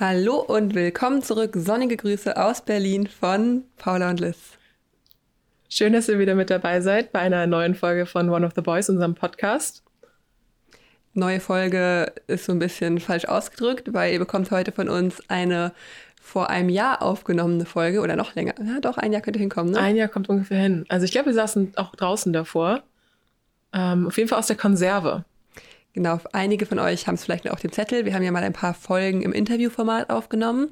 Hallo und willkommen zurück. Sonnige Grüße aus Berlin von Paula und Liz. Schön, dass ihr wieder mit dabei seid bei einer neuen Folge von One of the Boys, unserem Podcast. Neue Folge ist so ein bisschen falsch ausgedrückt, weil ihr bekommt heute von uns eine vor einem Jahr aufgenommene Folge oder noch länger. Ja, doch, ein Jahr könnte hinkommen, ne? Ein Jahr kommt ungefähr hin. Also ich glaube, wir saßen auch draußen davor. Ähm, auf jeden Fall aus der Konserve. Genau, einige von euch haben es vielleicht auf dem Zettel. Wir haben ja mal ein paar Folgen im Interviewformat aufgenommen.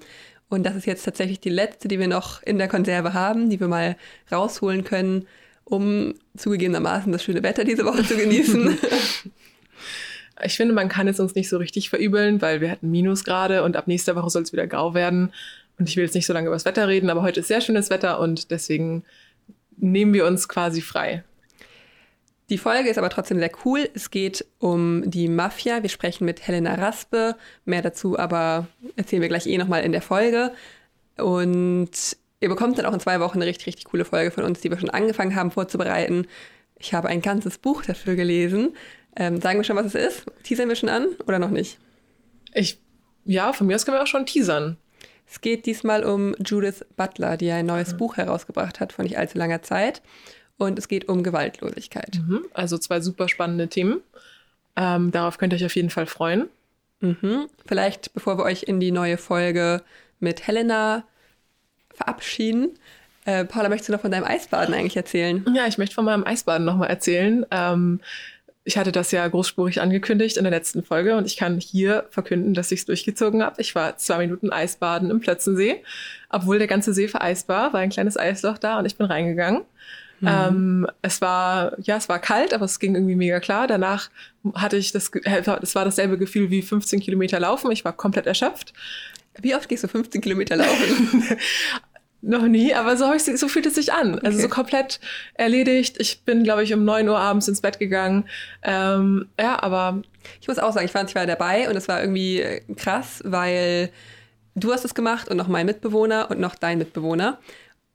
Und das ist jetzt tatsächlich die letzte, die wir noch in der Konserve haben, die wir mal rausholen können, um zugegebenermaßen das schöne Wetter diese Woche zu genießen. ich finde, man kann es uns nicht so richtig verübeln, weil wir hatten Minusgrade und ab nächster Woche soll es wieder grau werden. Und ich will jetzt nicht so lange über das Wetter reden, aber heute ist sehr schönes Wetter und deswegen nehmen wir uns quasi frei. Die Folge ist aber trotzdem sehr cool. Es geht um die Mafia. Wir sprechen mit Helena Raspe. Mehr dazu aber erzählen wir gleich eh nochmal in der Folge. Und ihr bekommt dann auch in zwei Wochen eine richtig, richtig coole Folge von uns, die wir schon angefangen haben vorzubereiten. Ich habe ein ganzes Buch dafür gelesen. Ähm, sagen wir schon, was es ist? Teasern wir schon an oder noch nicht? Ich, ja, von mir aus können wir auch schon teasern. Es geht diesmal um Judith Butler, die ein neues mhm. Buch herausgebracht hat vor nicht allzu langer Zeit und es geht um Gewaltlosigkeit. Mhm. Also zwei super spannende Themen. Ähm, darauf könnt ihr euch auf jeden Fall freuen. Mhm. Vielleicht, bevor wir euch in die neue Folge mit Helena verabschieden, äh, Paula, möchtest du noch von deinem Eisbaden eigentlich erzählen? Ja, ich möchte von meinem Eisbaden nochmal erzählen. Ähm, ich hatte das ja großspurig angekündigt in der letzten Folge und ich kann hier verkünden, dass ich es durchgezogen habe. Ich war zwei Minuten Eisbaden im Plötzensee. Obwohl der ganze See vereist war, war ein kleines Eisloch da und ich bin reingegangen. Mhm. Ähm, es war, ja, es war kalt, aber es ging irgendwie mega klar. Danach hatte ich das, es war dasselbe Gefühl wie 15 Kilometer laufen. Ich war komplett erschöpft. Wie oft gehst du 15 Kilometer laufen? Noch nie, aber so, ich, so fühlt es sich an. Also okay. Also so komplett erledigt. Ich bin, glaube ich, um 9 Uhr abends ins Bett gegangen. Ähm, ja, aber. Ich muss auch sagen, ich fand, ich war dabei und es war irgendwie krass, weil du hast es gemacht und noch mein Mitbewohner und noch dein Mitbewohner.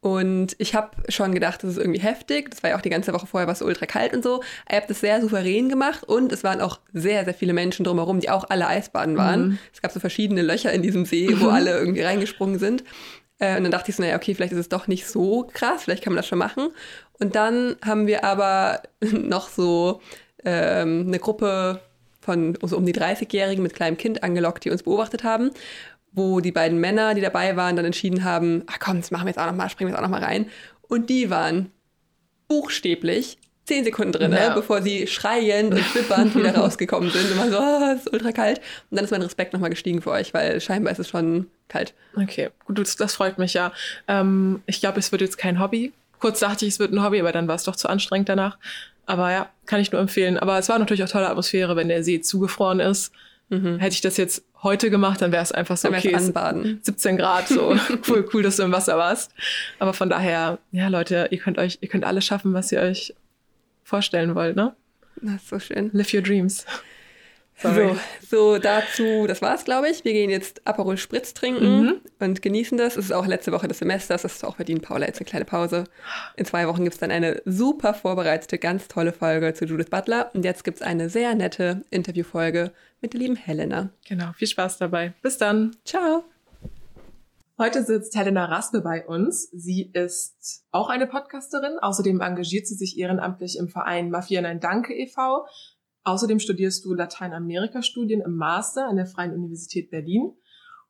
Und ich habe schon gedacht, das ist irgendwie heftig. Das war ja auch die ganze Woche vorher, war so ultra kalt und so. Ich habe das sehr souverän gemacht und es waren auch sehr, sehr viele Menschen drumherum, die auch alle Eisbaden waren. Mhm. Es gab so verschiedene Löcher in diesem See, wo alle irgendwie reingesprungen sind. Äh, und dann dachte ich so, naja, okay, vielleicht ist es doch nicht so krass, vielleicht kann man das schon machen. Und dann haben wir aber noch so ähm, eine Gruppe von so um die 30-Jährigen mit kleinem Kind angelockt, die uns beobachtet haben wo die beiden Männer, die dabei waren, dann entschieden haben, ach komm, das machen wir jetzt auch noch mal, springen wir jetzt auch noch mal rein. Und die waren buchstäblich zehn Sekunden drin, ja. bevor sie schreiend und wippernd wieder rausgekommen sind. Und man so, oh, es ist ultra kalt. Und dann ist mein Respekt nochmal gestiegen für euch, weil scheinbar ist es schon kalt. Okay, gut, das, das freut mich ja. Ähm, ich glaube, es wird jetzt kein Hobby. Kurz dachte ich, es wird ein Hobby, aber dann war es doch zu anstrengend danach. Aber ja, kann ich nur empfehlen. Aber es war natürlich auch tolle Atmosphäre, wenn der See zugefroren ist. Mhm. Hätte ich das jetzt heute gemacht, dann wäre es einfach so, okay, anbaden. 17 Grad, so cool, cool, dass du im Wasser warst. Aber von daher, ja, Leute, ihr könnt euch, ihr könnt alles schaffen, was ihr euch vorstellen wollt, ne? Das ist so schön. Live your dreams. So, so dazu, das war's, glaube ich. Wir gehen jetzt Aperol Spritz trinken mhm. und genießen das. Es ist auch letzte Woche des Semesters, das ist auch verdient, Paula, jetzt eine kleine Pause. In zwei Wochen gibt es dann eine super vorbereitete, ganz tolle Folge zu Judith Butler. Und jetzt gibt es eine sehr nette Interviewfolge mit der lieben Helena. Genau, viel Spaß dabei. Bis dann. Ciao. Heute sitzt Helena Raspe bei uns. Sie ist auch eine Podcasterin. Außerdem engagiert sie sich ehrenamtlich im Verein Mafia Nein Danke e.V. Außerdem studierst du Lateinamerika-Studien im Master an der Freien Universität Berlin.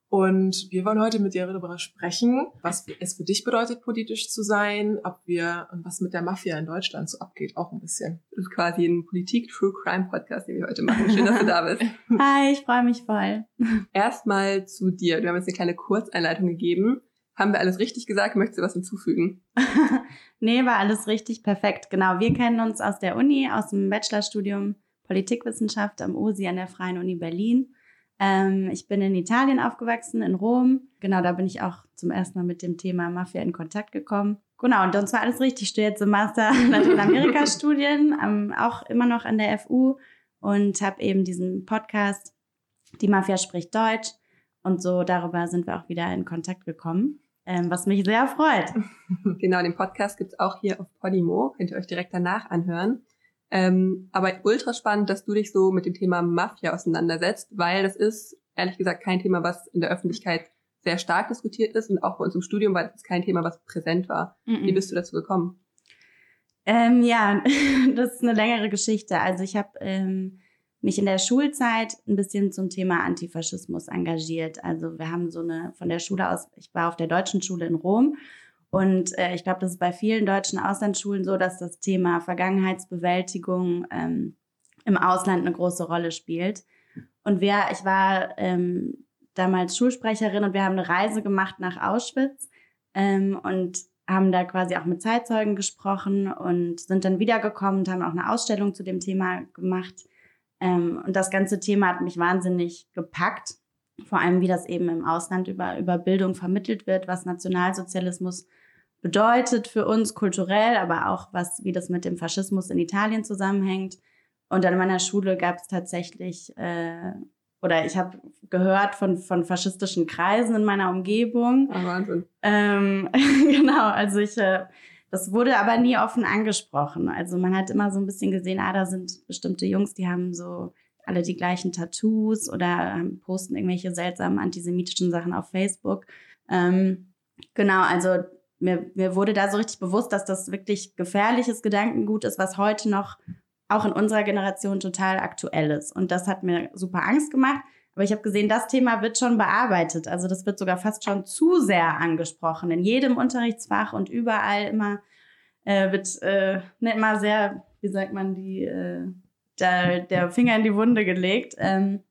Und wir wollen heute mit dir darüber sprechen, was es für dich bedeutet, politisch zu sein, ob wir und was mit der Mafia in Deutschland so abgeht, auch ein bisschen. Das ist quasi ein Politik-True-Crime-Podcast, den wir heute machen. Schön, dass du da bist. Hi, ich freue mich voll. Erstmal zu dir. Du hast jetzt eine kleine Kurzeinleitung gegeben. Haben wir alles richtig gesagt? Möchtest du was hinzufügen? nee, war alles richtig perfekt. Genau, wir kennen uns aus der Uni, aus dem Bachelorstudium Politikwissenschaft am OSI an der Freien Uni Berlin. Ähm, ich bin in Italien aufgewachsen, in Rom. Genau, da bin ich auch zum ersten Mal mit dem Thema Mafia in Kontakt gekommen. Genau, und uns war alles richtig. Ich stehe jetzt im Master Lateinamerika-Studien, ähm, auch immer noch an der FU und habe eben diesen Podcast, Die Mafia spricht Deutsch. Und so darüber sind wir auch wieder in Kontakt gekommen, ähm, was mich sehr freut. Genau, den Podcast gibt es auch hier auf Podimo. Könnt ihr euch direkt danach anhören. Ähm, aber ultra spannend, dass du dich so mit dem Thema Mafia auseinandersetzt, weil das ist ehrlich gesagt kein Thema, was in der Öffentlichkeit sehr stark diskutiert ist und auch bei uns im Studium war das kein Thema, was präsent war. Mhm. Wie bist du dazu gekommen? Ähm, ja, das ist eine längere Geschichte. Also ich habe ähm, mich in der Schulzeit ein bisschen zum Thema Antifaschismus engagiert. Also wir haben so eine von der Schule aus, ich war auf der deutschen Schule in Rom und äh, ich glaube, das ist bei vielen deutschen Auslandsschulen so, dass das Thema Vergangenheitsbewältigung ähm, im Ausland eine große Rolle spielt. Und wir, ich war ähm, damals Schulsprecherin und wir haben eine Reise gemacht nach Auschwitz ähm, und haben da quasi auch mit Zeitzeugen gesprochen und sind dann wiedergekommen und haben auch eine Ausstellung zu dem Thema gemacht. Ähm, und das ganze Thema hat mich wahnsinnig gepackt. Vor allem, wie das eben im Ausland über, über Bildung vermittelt wird, was Nationalsozialismus bedeutet für uns kulturell, aber auch was, wie das mit dem Faschismus in Italien zusammenhängt. Und an meiner Schule gab es tatsächlich äh, oder ich habe gehört von, von faschistischen Kreisen in meiner Umgebung. Ah, Wahnsinn. Ähm, genau, also ich, äh, das wurde aber nie offen angesprochen. Also man hat immer so ein bisschen gesehen, ah, da sind bestimmte Jungs, die haben so alle die gleichen Tattoos oder posten irgendwelche seltsamen antisemitischen Sachen auf Facebook. Ähm, genau, also mir, mir wurde da so richtig bewusst, dass das wirklich gefährliches Gedankengut ist, was heute noch auch in unserer Generation total aktuell ist. Und das hat mir super Angst gemacht. Aber ich habe gesehen, das Thema wird schon bearbeitet. Also das wird sogar fast schon zu sehr angesprochen. In jedem Unterrichtsfach und überall immer äh, wird äh, ne, immer sehr, wie sagt man, die, äh, der, der Finger in die Wunde gelegt. Ähm,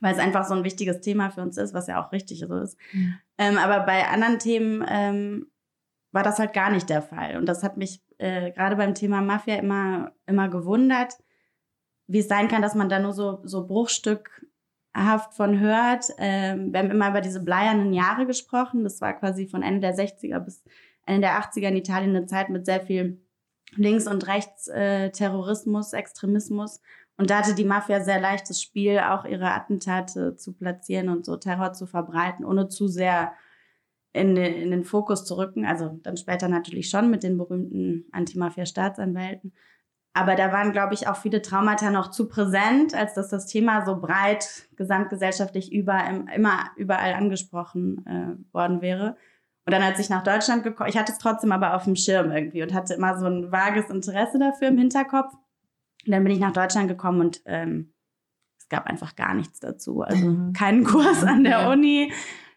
weil es einfach so ein wichtiges Thema für uns ist, was ja auch richtig so ist. Mhm. Ähm, aber bei anderen Themen ähm, war das halt gar nicht der Fall. Und das hat mich äh, gerade beim Thema Mafia immer, immer gewundert, wie es sein kann, dass man da nur so, so bruchstückhaft von hört. Ähm, wir haben immer über diese bleiernen Jahre gesprochen. Das war quasi von Ende der 60er bis Ende der 80er in Italien eine Zeit mit sehr viel Links- und Rechtsterrorismus, Extremismus. Und da hatte die Mafia sehr leichtes Spiel, auch ihre Attentate zu platzieren und so Terror zu verbreiten, ohne zu sehr in den, in den Fokus zu rücken. Also dann später natürlich schon mit den berühmten Anti-Mafia-Staatsanwälten. Aber da waren, glaube ich, auch viele Traumata noch zu präsent, als dass das Thema so breit gesamtgesellschaftlich über, immer überall angesprochen äh, worden wäre. Und dann, als ich nach Deutschland gekommen, ich hatte es trotzdem aber auf dem Schirm irgendwie und hatte immer so ein vages Interesse dafür im Hinterkopf. Und dann bin ich nach Deutschland gekommen und ähm, es gab einfach gar nichts dazu. Also mhm. keinen Kurs an der Uni,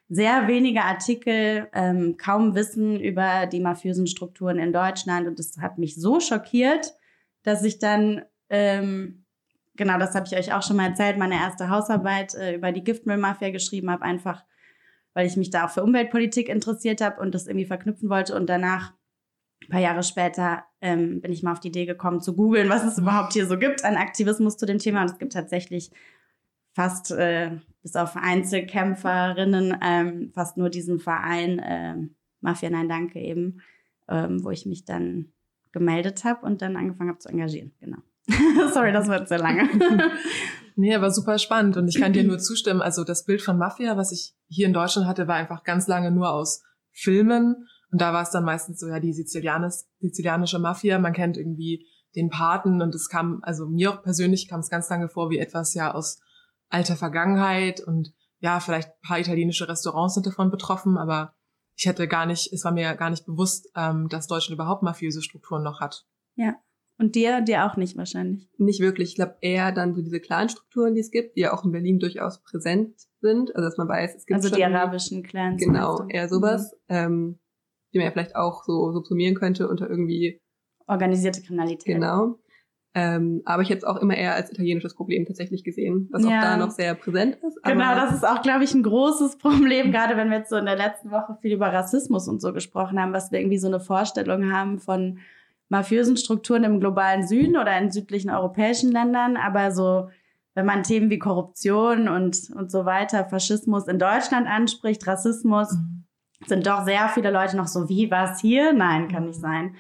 sehr wenige Artikel, ähm, kaum Wissen über die mafiösen Strukturen in Deutschland. Und das hat mich so schockiert, dass ich dann, ähm, genau das habe ich euch auch schon mal erzählt, meine erste Hausarbeit äh, über die Giftmüllmafia geschrieben habe, einfach weil ich mich da auch für Umweltpolitik interessiert habe und das irgendwie verknüpfen wollte. Und danach, ein paar Jahre später, ähm, bin ich mal auf die Idee gekommen zu googeln, was es überhaupt hier so gibt an Aktivismus zu dem Thema. Und es gibt tatsächlich fast äh, bis auf Einzelkämpferinnen ähm, fast nur diesen Verein äh, Mafia Nein Danke eben, ähm, wo ich mich dann gemeldet habe und dann angefangen habe zu engagieren. Genau. Sorry, das wird sehr lange. nee, aber super spannend und ich kann dir nur zustimmen. Also das Bild von Mafia, was ich hier in Deutschland hatte, war einfach ganz lange nur aus Filmen und da war es dann meistens so ja die Sizilianis, sizilianische Mafia. Man kennt irgendwie den Paten und es kam, also mir auch persönlich kam es ganz lange vor wie etwas ja aus alter Vergangenheit und ja, vielleicht ein paar italienische Restaurants sind davon betroffen, aber ich hätte gar nicht, es war mir gar nicht bewusst, ähm, dass Deutschland überhaupt mafiöse Strukturen noch hat. Ja. Und dir, dir auch nicht wahrscheinlich. Nicht wirklich. Ich glaube eher dann so diese Clan-Strukturen, die es gibt, die ja auch in Berlin durchaus präsent sind. Also dass man weiß, es gibt Also die arabischen Clans. Genau, eher sowas. Mhm. Ähm, die man ja vielleicht auch so subsumieren könnte unter irgendwie organisierte Kriminalität. Genau. Ähm, aber ich habe es auch immer eher als italienisches Problem tatsächlich gesehen, was ja. auch da noch sehr präsent ist. genau, das ist auch, glaube ich, ein großes Problem, gerade wenn wir jetzt so in der letzten Woche viel über Rassismus und so gesprochen haben, was wir irgendwie so eine Vorstellung haben von mafiösen Strukturen im globalen Süden oder in südlichen europäischen Ländern, aber so wenn man Themen wie Korruption und, und so weiter, Faschismus in Deutschland anspricht, Rassismus, mhm. sind doch sehr viele Leute noch so, wie, was hier? Nein, kann nicht sein.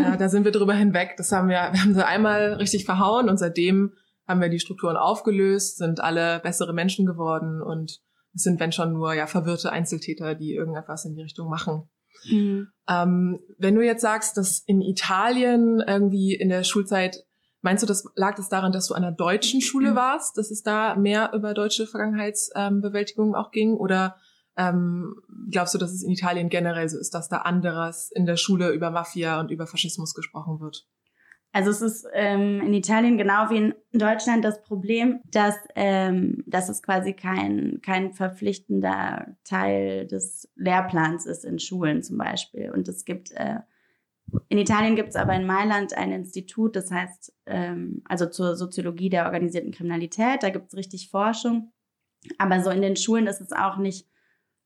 Ja, da sind wir drüber hinweg. Das haben wir, wir haben sie einmal richtig verhauen und seitdem haben wir die Strukturen aufgelöst, sind alle bessere Menschen geworden und es sind, wenn schon nur, ja, verwirrte Einzeltäter, die irgendetwas in die Richtung machen. Mhm. Ähm, wenn du jetzt sagst, dass in Italien irgendwie in der Schulzeit Meinst du, das lag das daran, dass du an einer deutschen Schule warst, dass es da mehr über deutsche Vergangenheitsbewältigung ähm, auch ging? Oder ähm, glaubst du, dass es in Italien generell so ist, dass da anderes in der Schule über Mafia und über Faschismus gesprochen wird? Also es ist ähm, in Italien genau wie in Deutschland das Problem, dass, ähm, dass es quasi kein, kein verpflichtender Teil des Lehrplans ist in Schulen zum Beispiel. Und es gibt, äh, in Italien gibt es aber in Mailand ein Institut, das heißt, ähm, also zur Soziologie der organisierten Kriminalität, da gibt es richtig Forschung. Aber so in den Schulen ist es auch nicht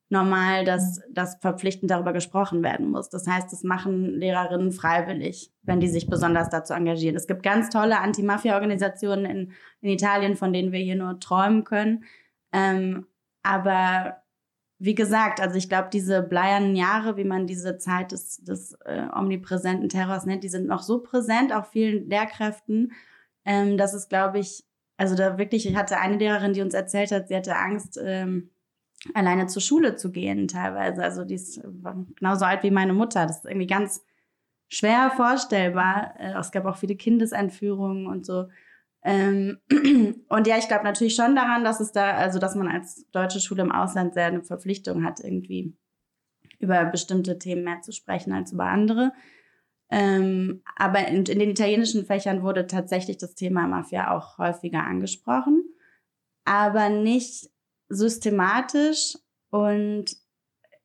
normal, dass, mhm. dass verpflichtend darüber gesprochen werden muss. Das heißt, das machen Lehrerinnen freiwillig, wenn die sich besonders dazu engagieren. Es gibt ganz tolle Anti-Mafia-Organisationen in, in Italien, von denen wir hier nur träumen können. Ähm, aber wie gesagt, also ich glaube, diese bleiernen Jahre, wie man diese Zeit des, des äh, omnipräsenten Terrors nennt, die sind noch so präsent, auch vielen Lehrkräften, ähm, dass es, glaube ich, also da wirklich, ich hatte eine Lehrerin, die uns erzählt hat, sie hatte Angst, ähm, alleine zur Schule zu gehen teilweise. Also die ist genauso alt wie meine Mutter. Das ist irgendwie ganz schwer vorstellbar. Äh, es gab auch viele Kindesentführungen und so. Ähm, und ja, ich glaube natürlich schon daran, dass es da, also dass man als deutsche Schule im Ausland sehr eine Verpflichtung hat, irgendwie über bestimmte Themen mehr zu sprechen als über andere. Ähm, aber in den italienischen Fächern wurde tatsächlich das Thema Mafia auch häufiger angesprochen, aber nicht systematisch und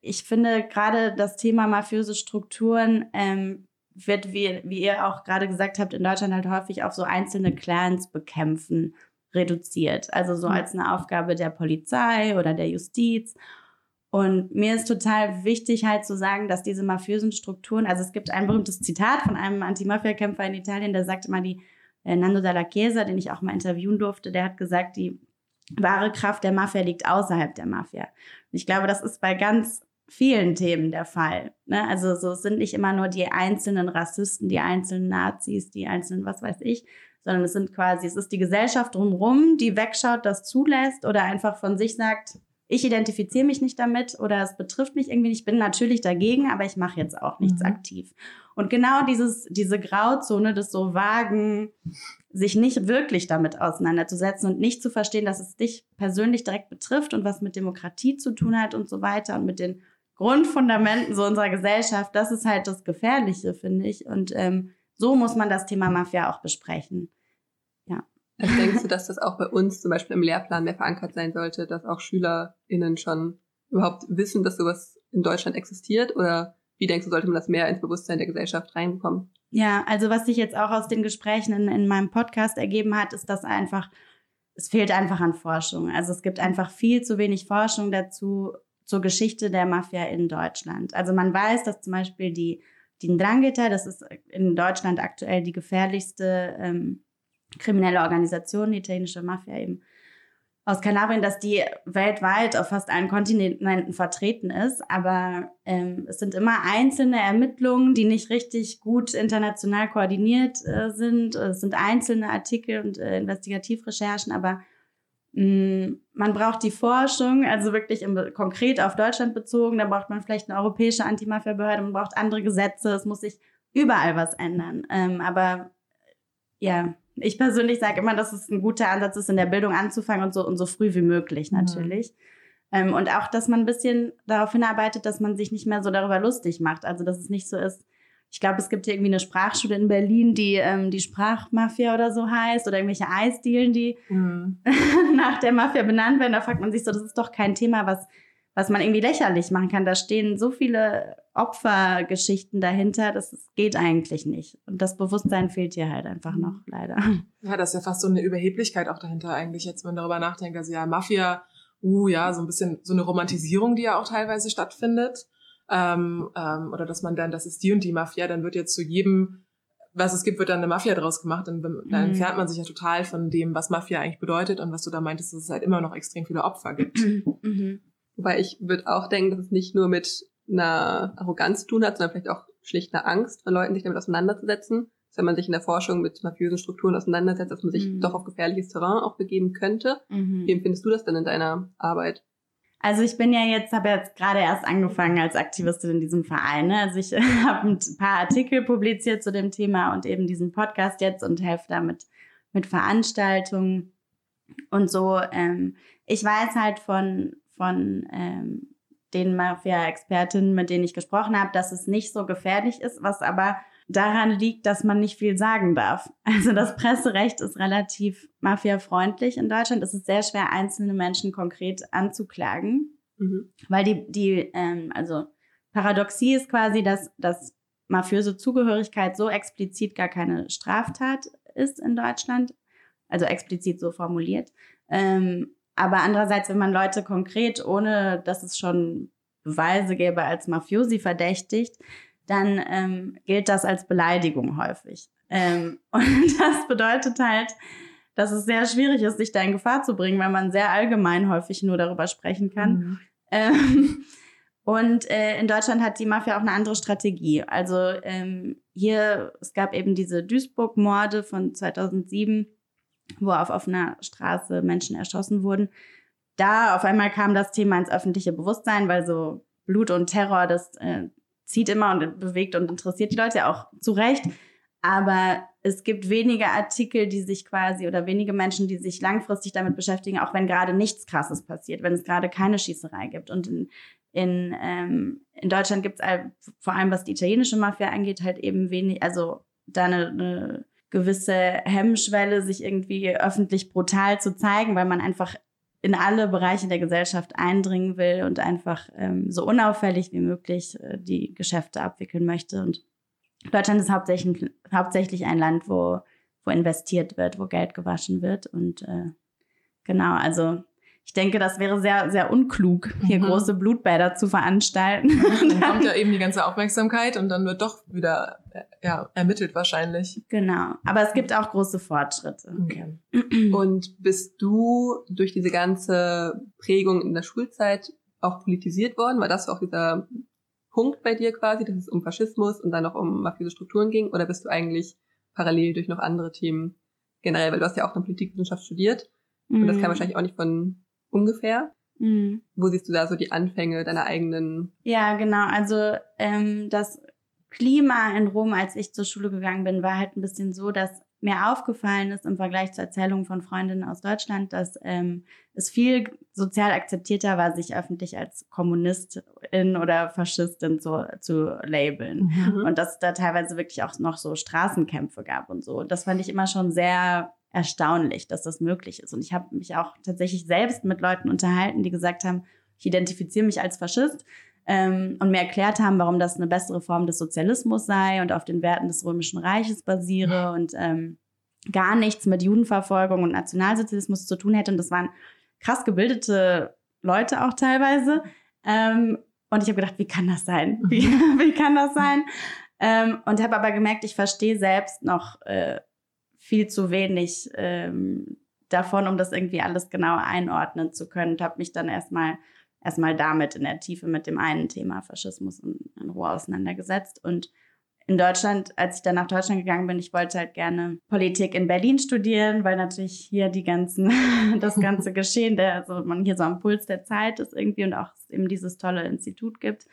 ich finde gerade das Thema mafiöse Strukturen ähm, wird, wie, wie ihr auch gerade gesagt habt, in Deutschland halt häufig auf so einzelne Clans bekämpfen reduziert. Also so mhm. als eine Aufgabe der Polizei oder der Justiz. Und mir ist total wichtig halt zu sagen, dass diese mafiösen Strukturen, also es gibt ein berühmtes Zitat von einem Anti-Mafia-Kämpfer in Italien, der sagt immer die, äh, Nando Dalla Chiesa, den ich auch mal interviewen durfte, der hat gesagt, die wahre Kraft der Mafia liegt außerhalb der Mafia. Und ich glaube, das ist bei ganz vielen Themen der Fall. Ne? Also so sind nicht immer nur die einzelnen Rassisten, die einzelnen Nazis, die einzelnen was weiß ich, sondern es sind quasi, es ist die Gesellschaft drumherum, die wegschaut, das zulässt oder einfach von sich sagt, ich identifiziere mich nicht damit oder es betrifft mich irgendwie nicht. Ich bin natürlich dagegen, aber ich mache jetzt auch nichts mhm. aktiv. Und genau dieses, diese Grauzone des so vagen, sich nicht wirklich damit auseinanderzusetzen und nicht zu verstehen, dass es dich persönlich direkt betrifft und was mit Demokratie zu tun hat und so weiter und mit den Grundfundamenten so unserer Gesellschaft, das ist halt das Gefährliche, finde ich. Und ähm, so muss man das Thema Mafia auch besprechen. Ja. Also denkst du, dass das auch bei uns zum Beispiel im Lehrplan mehr verankert sein sollte, dass auch SchülerInnen schon überhaupt wissen, dass sowas in Deutschland existiert? Oder wie denkst du, sollte man das mehr ins Bewusstsein der Gesellschaft reinbekommen? Ja, also was sich jetzt auch aus den Gesprächen in, in meinem Podcast ergeben hat, ist, dass einfach, es fehlt einfach an Forschung. Also es gibt einfach viel zu wenig Forschung dazu zur Geschichte der Mafia in Deutschland. Also man weiß, dass zum Beispiel die, die Ndrangheta, das ist in Deutschland aktuell die gefährlichste ähm, kriminelle Organisation, die italienische Mafia eben, aus Kalabrien, dass die weltweit auf fast allen Kontinenten vertreten ist. Aber ähm, es sind immer einzelne Ermittlungen, die nicht richtig gut international koordiniert äh, sind. Es sind einzelne Artikel und äh, Investigativrecherchen, aber mh, mm, man braucht die Forschung, also wirklich im, konkret auf Deutschland bezogen. Da braucht man vielleicht eine europäische Antimafia-Behörde, man braucht andere Gesetze. Es muss sich überall was ändern. Ähm, aber ja, ich persönlich sage immer, dass es ein guter Ansatz ist, in der Bildung anzufangen und so, und so früh wie möglich natürlich. Mhm. Ähm, und auch, dass man ein bisschen darauf hinarbeitet, dass man sich nicht mehr so darüber lustig macht. Also, dass es nicht so ist, ich glaube, es gibt hier irgendwie eine Sprachschule in Berlin, die ähm, die Sprachmafia oder so heißt, oder irgendwelche Eisdielen, die mhm. nach der Mafia benannt werden. Da fragt man sich so, das ist doch kein Thema, was was man irgendwie lächerlich machen kann. Da stehen so viele Opfergeschichten dahinter, das geht eigentlich nicht. Und das Bewusstsein fehlt hier halt einfach noch, leider. Ja, das ist ja fast so eine Überheblichkeit auch dahinter eigentlich, jetzt wenn man darüber nachdenkt. Also ja, Mafia, uh, ja, so ein bisschen so eine Romantisierung, die ja auch teilweise stattfindet. Ähm, ähm, oder dass man dann, das ist die und die Mafia, dann wird jetzt zu jedem, was es gibt, wird dann eine Mafia draus gemacht. Und dann mhm. entfernt man sich ja total von dem, was Mafia eigentlich bedeutet und was du da meintest, dass es halt immer noch extrem viele Opfer gibt. Mhm. Wobei ich würde auch denken, dass es nicht nur mit einer Arroganz zu tun hat, sondern vielleicht auch schlicht einer Angst von Leuten, sich damit auseinanderzusetzen. Dass wenn man sich in der Forschung mit mafiösen Strukturen auseinandersetzt, dass man sich mhm. doch auf gefährliches Terrain auch begeben könnte. Mhm. Wie empfindest du das denn in deiner Arbeit? Also ich bin ja jetzt, habe jetzt gerade erst angefangen als Aktivistin in diesem Verein. Ne? Also ich habe ein paar Artikel publiziert zu dem Thema und eben diesen Podcast jetzt und helfe damit mit Veranstaltungen und so. Ähm, ich weiß halt von, von ähm, den Mafia-Expertinnen, mit denen ich gesprochen habe, dass es nicht so gefährlich ist, was aber daran liegt, dass man nicht viel sagen darf. Also das Presserecht ist relativ mafiafreundlich in Deutschland. Es ist sehr schwer, einzelne Menschen konkret anzuklagen, mhm. weil die, die ähm, also Paradoxie ist quasi, dass, dass mafiöse Zugehörigkeit so explizit gar keine Straftat ist in Deutschland, also explizit so formuliert. Ähm, aber andererseits, wenn man Leute konkret, ohne dass es schon Beweise gäbe, als Mafiosi verdächtigt, dann ähm, gilt das als Beleidigung häufig. Ähm, und das bedeutet halt, dass es sehr schwierig ist, sich da in Gefahr zu bringen, weil man sehr allgemein häufig nur darüber sprechen kann. Mhm. Ähm, und äh, in Deutschland hat die Mafia auch eine andere Strategie. Also ähm, hier, es gab eben diese Duisburg-Morde von 2007, wo auf offener Straße Menschen erschossen wurden. Da auf einmal kam das Thema ins öffentliche Bewusstsein, weil so Blut und Terror, das äh, zieht immer und bewegt und interessiert die Leute auch zu Recht. Aber es gibt wenige Artikel, die sich quasi oder wenige Menschen, die sich langfristig damit beschäftigen, auch wenn gerade nichts Krasses passiert, wenn es gerade keine Schießerei gibt. Und in, in, ähm, in Deutschland gibt es vor allem, was die italienische Mafia angeht, halt eben wenig, also da eine, eine gewisse Hemmschwelle, sich irgendwie öffentlich brutal zu zeigen, weil man einfach in alle Bereiche der Gesellschaft eindringen will und einfach ähm, so unauffällig wie möglich äh, die Geschäfte abwickeln möchte. Und Deutschland ist hauptsächlich, hauptsächlich ein Land, wo, wo investiert wird, wo Geld gewaschen wird. Und äh, genau, also ich denke, das wäre sehr, sehr unklug, hier mhm. große Blutbäder zu veranstalten. Dann kommt ja eben die ganze Aufmerksamkeit und dann wird doch wieder äh, ja, ermittelt wahrscheinlich. Genau. Aber es gibt auch große Fortschritte. Okay. Und bist du durch diese ganze Prägung in der Schulzeit auch politisiert worden? War das auch dieser Punkt bei dir quasi, dass es um Faschismus und dann noch um mafiöse Strukturen ging? Oder bist du eigentlich parallel durch noch andere Themen generell? Weil du hast ja auch eine Politikwissenschaft studiert. Und das kam mhm. wahrscheinlich auch nicht von ungefähr. Mhm. Wo siehst du da so die Anfänge deiner eigenen? Ja, genau. Also ähm, das Klima in Rom, als ich zur Schule gegangen bin, war halt ein bisschen so, dass mir aufgefallen ist im Vergleich zur Erzählung von Freundinnen aus Deutschland, dass ähm, es viel sozial akzeptierter war, sich öffentlich als Kommunistin oder Faschistin zu, zu labeln. Mhm. Und dass es da teilweise wirklich auch noch so Straßenkämpfe gab und so. Das fand ich immer schon sehr erstaunlich, dass das möglich ist. Und ich habe mich auch tatsächlich selbst mit Leuten unterhalten, die gesagt haben, ich identifiziere mich als Faschist ähm, und mir erklärt haben, warum das eine bessere Form des Sozialismus sei und auf den Werten des Römischen Reiches basiere und ähm, gar nichts mit Judenverfolgung und Nationalsozialismus zu tun hätte. Und das waren krass gebildete Leute auch teilweise. Ähm, und ich habe gedacht, wie kann das sein? Wie, wie kann das sein? Ähm, und habe aber gemerkt, ich verstehe selbst noch äh, viel zu wenig ähm, davon, um das irgendwie alles genau einordnen zu können. Und habe mich dann erstmal erstmal damit in der Tiefe mit dem einen Thema Faschismus in, in Ruhe auseinandergesetzt. Und in Deutschland, als ich dann nach Deutschland gegangen bin, ich wollte halt gerne Politik in Berlin studieren, weil natürlich hier die ganzen, das ganze Geschehen, der, also man hier so am Puls der Zeit ist irgendwie und auch eben dieses tolle Institut gibt.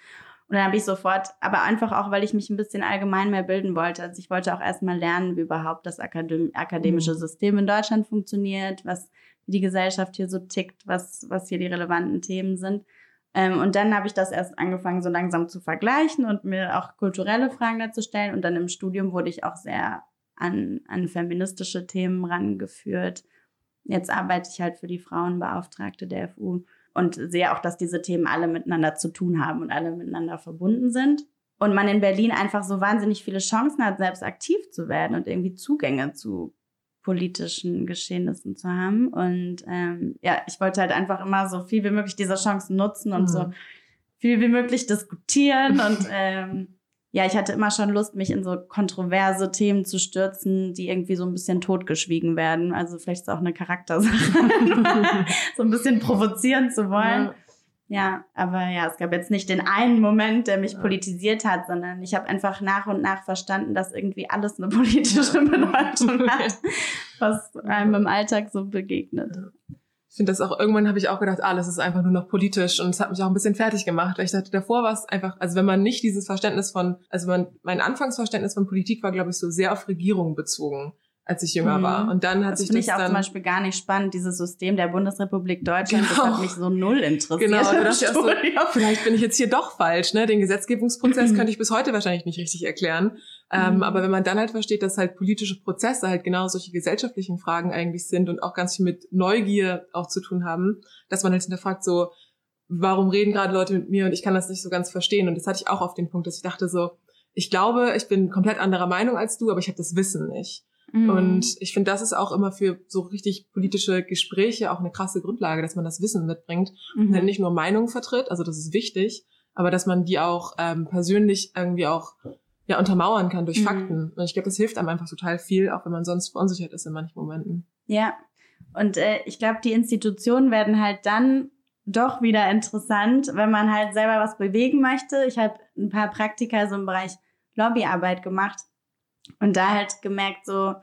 Und dann habe ich sofort, aber einfach auch, weil ich mich ein bisschen allgemein mehr bilden wollte. Also ich wollte auch erstmal lernen, wie überhaupt das Akadem akademische mhm. System in Deutschland funktioniert, was die Gesellschaft hier so tickt, was, was hier die relevanten Themen sind. Ähm, und dann habe ich das erst angefangen, so langsam zu vergleichen und mir auch kulturelle Fragen dazu stellen. Und dann im Studium wurde ich auch sehr an, an feministische Themen rangeführt. Jetzt arbeite ich halt für die Frauenbeauftragte der FU und sehe auch, dass diese Themen alle miteinander zu tun haben und alle miteinander verbunden sind. Und man in Berlin einfach so wahnsinnig viele Chancen hat, selbst aktiv zu werden und irgendwie Zugänge zu politischen Geschehnissen zu haben. Und ähm, ja, ich wollte halt einfach immer so viel wie möglich diese Chancen nutzen und mhm. so viel wie möglich diskutieren und ähm, ja, ich hatte immer schon Lust, mich in so kontroverse Themen zu stürzen, die irgendwie so ein bisschen totgeschwiegen werden. Also vielleicht ist es auch eine Charaktersache, so ein bisschen provozieren zu wollen. Ja. ja. aber ja, es gab jetzt nicht den einen Moment, der mich ja. politisiert hat, sondern ich habe einfach nach und nach verstanden, dass irgendwie alles eine politische Bedeutung hat, was einem im Alltag so begegnet. Ich finde das auch, irgendwann habe ich auch gedacht, alles ist einfach nur noch politisch und es hat mich auch ein bisschen fertig gemacht, weil ich dachte, davor war es einfach, also wenn man nicht dieses Verständnis von, also man, mein Anfangsverständnis von Politik war, glaube ich, so sehr auf Regierung bezogen als ich jünger mhm. war. Und dann hat das sich das ich auch zum Beispiel gar nicht spannend, dieses System der Bundesrepublik Deutschland, genau. das hat mich so null interessiert. Genau, das so, vielleicht bin ich jetzt hier doch falsch. Ne? Den Gesetzgebungsprozess könnte ich bis heute wahrscheinlich nicht richtig erklären. Ähm, mhm. aber wenn man dann halt versteht, dass halt politische Prozesse halt genau solche gesellschaftlichen Fragen eigentlich sind und auch ganz viel mit Neugier auch zu tun haben, dass man halt hinterfragt so, warum reden gerade Leute mit mir und ich kann das nicht so ganz verstehen. Und das hatte ich auch auf den Punkt, dass ich dachte so, ich glaube, ich bin komplett anderer Meinung als du, aber ich habe das Wissen nicht. Mhm. Und ich finde, das ist auch immer für so richtig politische Gespräche auch eine krasse Grundlage, dass man das Wissen mitbringt mhm. und dann nicht nur Meinungen vertritt, also das ist wichtig, aber dass man die auch ähm, persönlich irgendwie auch ja untermauern kann durch mhm. Fakten. Und ich glaube, das hilft einem einfach total viel, auch wenn man sonst verunsichert ist in manchen Momenten. Ja, und äh, ich glaube, die Institutionen werden halt dann doch wieder interessant, wenn man halt selber was bewegen möchte. Ich habe ein paar Praktika so im Bereich Lobbyarbeit gemacht und da halt gemerkt, so,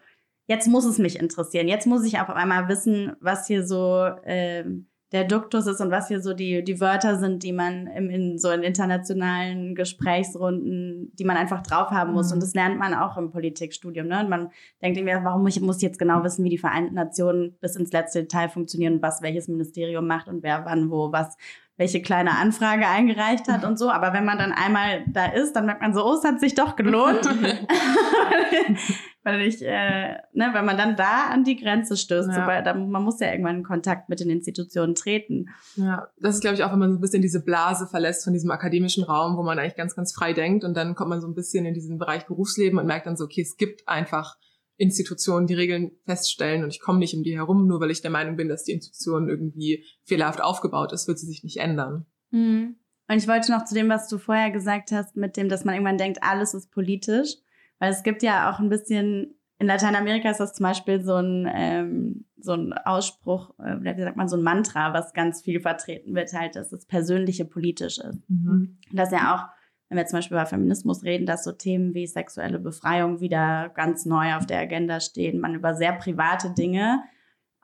jetzt muss es mich interessieren. Jetzt muss ich auf einmal wissen, was hier so ähm, der Duktus ist und was hier so die, die Wörter sind, die man im, in so in internationalen Gesprächsrunden, die man einfach drauf haben muss. Mhm. Und das lernt man auch im Politikstudium. Ne? Und man denkt irgendwie, warum muss ich muss jetzt genau wissen, wie die Vereinten Nationen bis ins letzte Detail funktionieren und was welches Ministerium macht und wer wann wo was welche kleine Anfrage eingereicht hat und so. Aber wenn man dann einmal da ist, dann merkt man so, oh, es hat sich doch gelohnt. Weil ich, äh, ne, wenn man dann da an die Grenze stößt, ja. so, weil dann, man muss ja irgendwann in Kontakt mit den Institutionen treten. Ja, das ist, glaube ich, auch, wenn man so ein bisschen diese Blase verlässt von diesem akademischen Raum, wo man eigentlich ganz, ganz frei denkt und dann kommt man so ein bisschen in diesen Bereich Berufsleben und merkt dann so, okay, es gibt einfach Institutionen die Regeln feststellen und ich komme nicht um die herum, nur weil ich der Meinung bin, dass die Institution irgendwie fehlerhaft aufgebaut ist, wird sie sich nicht ändern. Mhm. Und ich wollte noch zu dem, was du vorher gesagt hast, mit dem, dass man irgendwann denkt, alles ist politisch. Weil es gibt ja auch ein bisschen, in Lateinamerika ist das zum Beispiel so ein, ähm, so ein Ausspruch, äh, wie sagt man, so ein Mantra, was ganz viel vertreten wird, halt, dass das Persönliche politisch ist. Mhm. Das ja auch wenn wir zum Beispiel über Feminismus reden, dass so Themen wie sexuelle Befreiung wieder ganz neu auf der Agenda stehen, man über sehr private Dinge